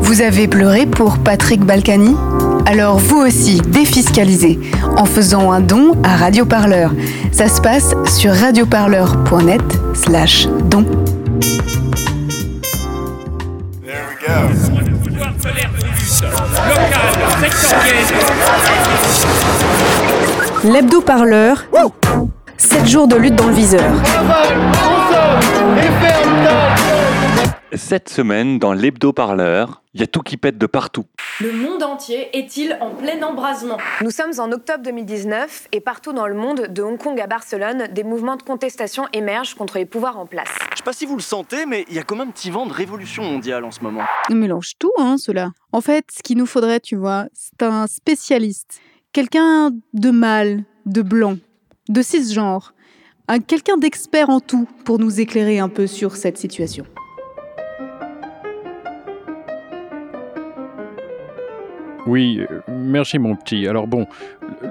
Vous avez pleuré pour Patrick Balkany Alors vous aussi, défiscalisez en faisant un don à Radioparleur. Ça se passe sur radioparleur.net slash don. L'hebdo-parleur, 7 jours de lutte dans le viseur. Cette semaine, dans l'hebdo-parleur, il y a tout qui pète de partout. Le monde entier est-il en plein embrasement? Nous sommes en octobre 2019 et partout dans le monde, de Hong Kong à Barcelone, des mouvements de contestation émergent contre les pouvoirs en place. Je sais pas si vous le sentez, mais il y a comme un petit vent de révolution mondiale en ce moment. On mélange tout, hein, cela. En fait, ce qu'il nous faudrait, tu vois, c'est un spécialiste. Quelqu'un de mâle, de blanc, de cisgenre. Un quelqu'un d'expert en tout pour nous éclairer un peu sur cette situation. Oui, euh, merci mon petit. Alors bon,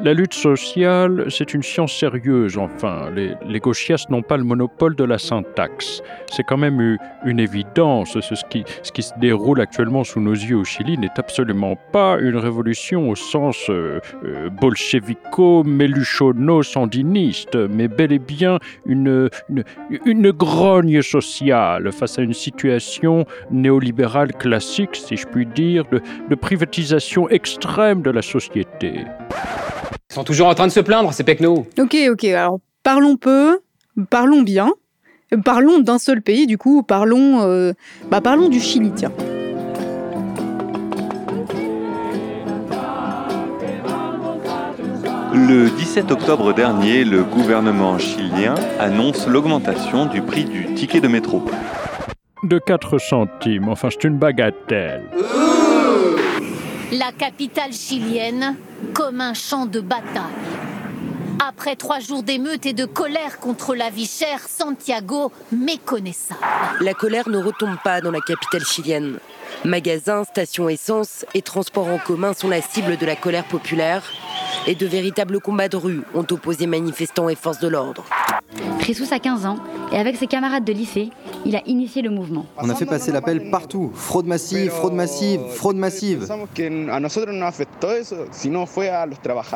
la lutte sociale, c'est une science sérieuse, enfin. Les, les n'ont pas le monopole de la syntaxe. C'est quand même une évidence. Ce, qui, se déroule actuellement sous nos yeux au Chili n'est absolument pas une révolution au sens euh, euh, bolchevico-méluchono-sandiniste, mais bel et bien une, grogne sociale face à une situation néolibérale classique, si je puis dire, de privatisation extrême de la société. Ils sont toujours en train de se plaindre, ces pecnos. Ok, ok, alors parlons peu, parlons bien. Parlons d'un seul pays, du coup, parlons, euh, bah, parlons du Chili, tiens. Le 17 octobre dernier, le gouvernement chilien annonce l'augmentation du prix du ticket de métro. De 4 centimes, enfin c'est une bagatelle. La capitale chilienne comme un champ de bataille. Après trois jours d'émeutes et de colère contre la vie chère, Santiago méconnaissable. La colère ne retombe pas dans la capitale chilienne. Magasins, stations essence et transports en commun sont la cible de la colère populaire et de véritables combats de rue ont opposé manifestants et forces de l'ordre. Jesus a 15 ans et avec ses camarades de lycée, il a initié le mouvement. On a fait passer l'appel partout. Fraude massive, fraude massive, fraude massive.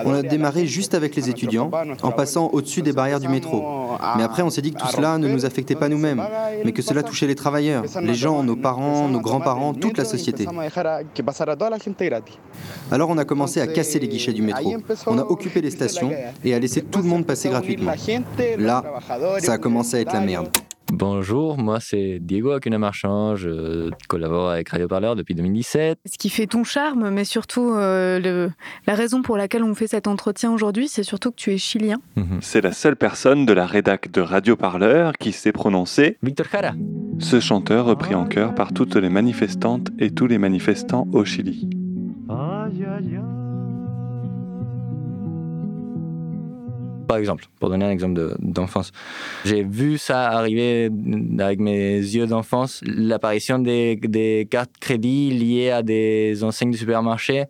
On a démarré juste avec les étudiants, en passant au-dessus des barrières du métro. Mais après, on s'est dit que tout cela ne nous affectait pas nous-mêmes, mais que cela touchait les travailleurs, les gens, nos parents, nos grands-parents, toute la société. Alors on a commencé à casser les guichets du métro. On a occupé les stations et à laisser tout le monde passer gratuitement. Là, ça a commencé à être la merde. Bonjour, moi c'est Diego Acuna Marchand, je collabore avec Radio Parleur depuis 2017. Ce qui fait ton charme, mais surtout euh, le- la raison pour laquelle on fait cet entretien aujourd'hui, c'est surtout que tu es chilien. C'est la seule personne de la rédac de Radio Parleur qui s'est prononcée. Victor Jara. Ce chanteur repris en chœur par toutes les manifestantes et tous les manifestants au Chili. Par exemple, pour donner un exemple de- d'enfance, j'ai vu ça arriver avec mes yeux d'enfance, l'apparition des, des cartes crédit liées à des enseignes de supermarché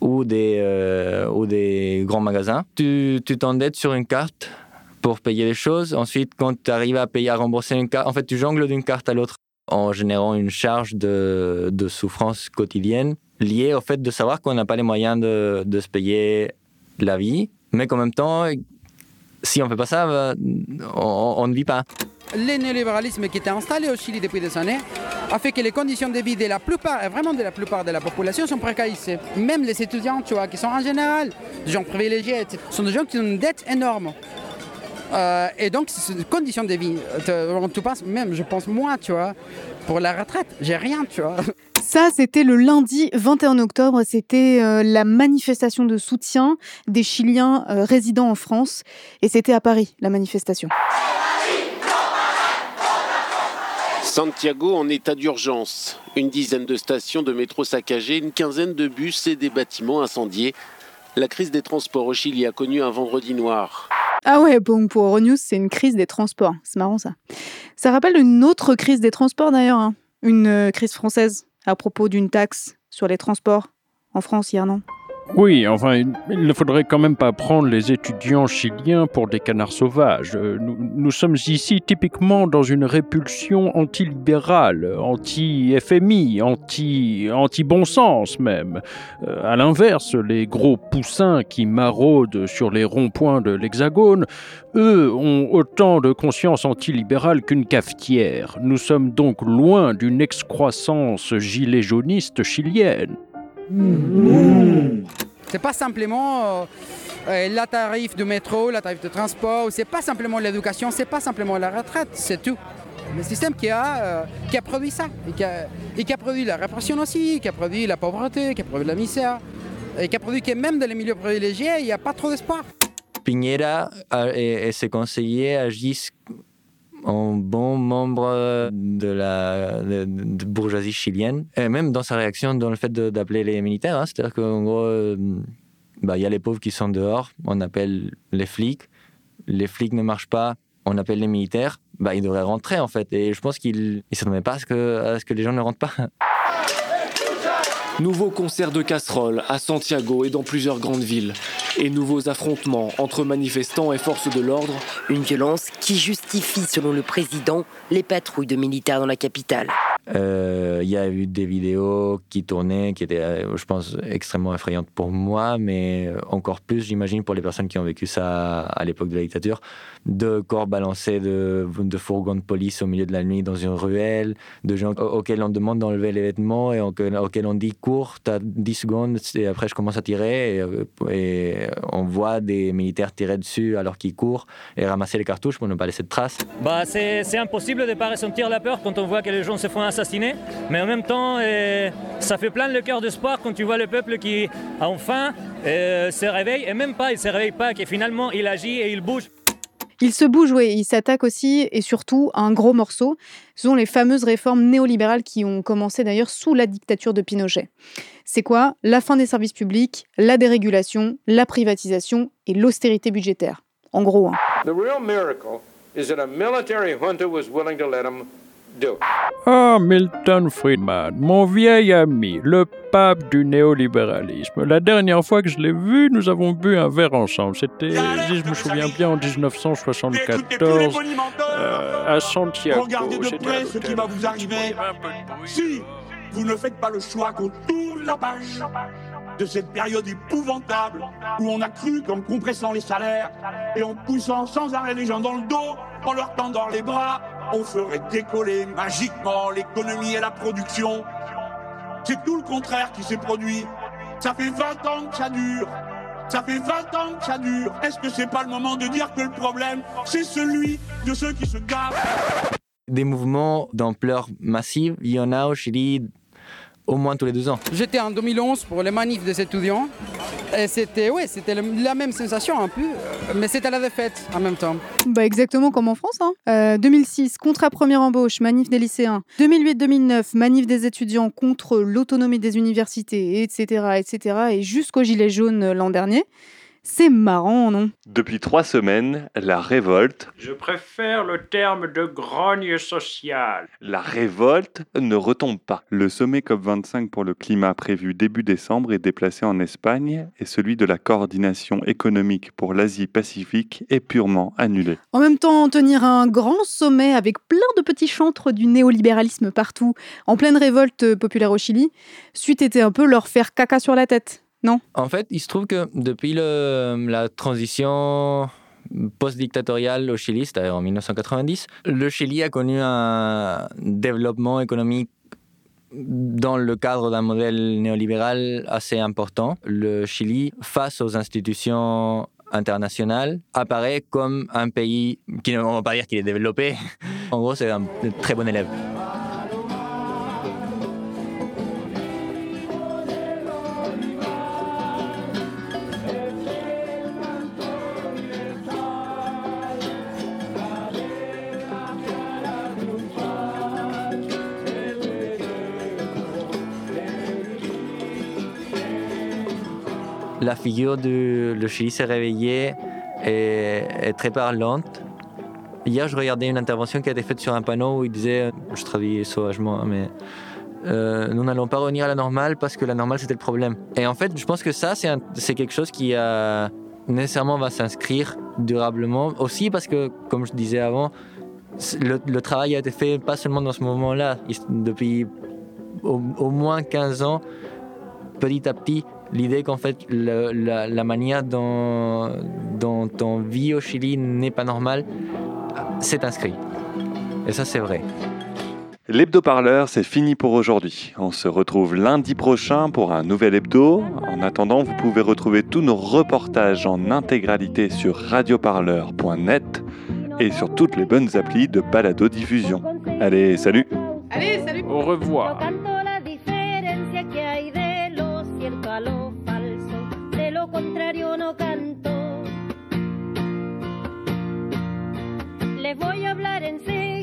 ou des, euh, ou des grands magasins. Tu t'endettes sur une carte pour payer les choses. Ensuite, quand tu arrives à payer, à rembourser une carte, en fait, tu jongles d'une carte à l'autre en générant une charge de, de souffrance quotidienne liée au fait de savoir qu'on n'a pas les moyens de, de se payer la vie, mais qu'en même temps, si on fait pas ça, bah, on, ne vit pas. Le néolibéralisme qui était installé au Chili depuis des années a fait que les conditions de vie de la plupart, vraiment de la plupart de la population sont précarisées. Même les étudiants, tu vois, qui sont en général des gens privilégiés, sont des gens qui ont une dette énorme. Euh, et donc, c'est une condition de vie. Euh, Tu penses, même, je pense, moi, tu vois, pour la retraite, j'ai rien, tu vois. Ça, c'était le lundi 21 octobre. C'était euh, la manifestation de soutien des Chiliens euh, résidant en France. Et c'était à Paris, la manifestation. Santiago en état d'urgence. Une dizaine de stations de métro saccagées, une quinzaine de bus et des bâtiments incendiés. La crise des transports au Chili a connu un vendredi noir. Ah ouais, bon, pour Euronews, c'est une crise des transports. C'est marrant ça. Ça rappelle une autre crise des transports d'ailleurs. hein. Une euh, crise française à propos d'une taxe sur les transports en France hier, non Oui, enfin, il ne faudrait quand même pas prendre les étudiants chiliens pour des canards sauvages. Euh, nous, sommes ici typiquement dans une répulsion antilibérale, anti-FMI, anti, anti-bon sens même. Euh, à l'inverse, les gros poussins qui maraudent sur les ronds-points de l'Hexagone, eux ont autant de conscience antilibérale qu'une cafetière. Nous sommes donc loin d'une excroissance gilet jauniste chilienne. C'est pas simplement euh, euh, la tarif de métro, la tarif de transport, c'est pas simplement l'éducation, c'est pas simplement la retraite, c'est tout. Le système qui a, euh, qui a produit ça, et qui a, et qui a produit la répression aussi, qui a produit la pauvreté, qui a produit la misère, et qui a produit que même dans les milieux privilégiés, il n'y a pas trop d'espoir. Piñera et, et ses conseillers agissent en bon membre de la bourgeoisie chilienne, et même dans sa réaction dans le fait d'appeler les militaires. Hein. C'est-à-dire qu'en gros, euh, bah, il y a les pauvres qui sont dehors, on appelle les flics. Les flics ne marchent pas, on appelle les militaires. Bah, ils devraient rentrer en fait. Et je pense qu'ils ne s'attendaient pas ce, que, à ce que les gens ne rentrent pas. Nouveau concert de casseroles à Santiago et dans plusieurs grandes villes. Et nouveaux affrontements entre manifestants et forces de l'ordre. Une violence qui justifie, selon le président, les patrouilles de militaires dans la capitale. Euh, il y a eu des vidéos qui tournaient, qui étaient, euh, je pense, extrêmement effrayantes pour moi, mais euh, encore plus, j'imagine, pour les personnes qui ont vécu ça à l'époque de la dictature, de corps balancés de, de, fourgons de police au milieu de la nuit dans une ruelle, de gens auxquels on demande d'enlever les vêtements et auxquels on dit cours, t'as 10 secondes, et après je commence à tirer, et, et, on voit des militaires tirer dessus alors qu'ils courent et ramasser les cartouches pour ne pas laisser de traces. Bah, c'est impossible de ne pas ressentir la peur quand on voit que les gens se font assassiner, mais en même temps, euh, ça fait plein le cœur d'espoir quand tu vois le peuple qui, enfin, euh, se réveille, et même pas, il se réveille pas, que finalement, il agit et il bouge. Il se bouge, oui, il s'attaque aussi et surtout à un gros morceau. Ce sont les fameuses réformes néolibérales qui ont commencé d'ailleurs sous la dictature de Pinochet. C'est quoi? La fin des services publics, la dérégulation, la privatisation et l'austérité budgétaire. En gros. Hein. The real miracle is that a military junta was willing to let Ah, Milton Friedman, mon vieil ami, le pape du néolibéralisme. La dernière fois que je l'ai vu, nous avons bu un verre ensemble. C'était, si je me souviens bien, en 1974, euh, à Santiago. Regardez de près ce qui va vous arriver. Si vous ne faites pas le choix qu'on tourne la page de cette période épouvantable où on a cru qu'en compressant les salaires et en poussant sans arrêt les gens dans le dos, en leur tendant les bras, on ferait décoller magiquement l'économie et la production. C'est tout le contraire qui s'est produit. Ça fait 20 ans que ça dure. Ça fait 20 ans que ça dure. Est-ce que c'est pas le moment de dire que le problème, c'est celui de ceux qui se gavent? Des mouvements d'ampleur massive, il y en a au moins tous les deux ans. J'étais en 2011 pour les manifs des étudiants. Et c'était ouais, c'était la même sensation un peu, euh, mais c'était la défaite en même temps. Bah exactement comme en France. Hein. 2006, euh, contrat première embauche, manif des lycéens. 2008-2009, manif des étudiants contre l'autonomie des universités, etc., etc. Et jusqu'au gilet jaune euh, l'an dernier. C'est marrant, non? Depuis trois semaines, la révolte... Je préfère le terme de grogne sociale. La révolte ne retombe pas. Le sommet COP25 pour le climat prévu début décembre est déplacé en Espagne et celui de la coordination économique pour l'Asie-Pacifique est purement annulé. En même temps, tenir un grand sommet avec plein de petits chantres du néolibéralisme partout, en pleine révolte populaire au Chili, suite était un peu leur faire caca sur la tête. Non En fait, il se trouve que depuis la transition post-dictatoriale au Chili, c'est-à-dire en 1990, le Chili a connu un développement économique dans le cadre d'un modèle néolibéral assez important. Le Chili, face aux institutions internationales, apparaît comme un pays qui ne va pas dire qu'il est développé. en gros, c'est un très bon élève. La figure du le Chili s'est réveillée et est très parlante. Hier, je regardais une intervention qui a été faite sur un panneau où il disait, je traduis sauvagement, mais euh, nous n'allons pas revenir à la normale parce que la normale c'était le problème. Et en fait, je pense que ça, c'est quelque chose qui a, nécessairement va s'inscrire durablement. Aussi parce que, comme je disais avant, le, travail a été fait pas seulement dans ce moment-là, depuis au, moins 15 ans, petit à petit, l'idée qu'en fait la, manière dont, dont on vit au Chili n'est pas normale, c'est inscrit. Et ça, c'est vrai. L'hebdo-parleur, c'est fini pour aujourd'hui. On se retrouve lundi prochain pour un nouvel hebdo. En attendant, vous pouvez retrouver tous nos reportages en intégralité sur radioparleur.net et sur toutes les bonnes applis de balado-diffusion. Allez, salut Allez, salut Au revoir voy a hablar en serio.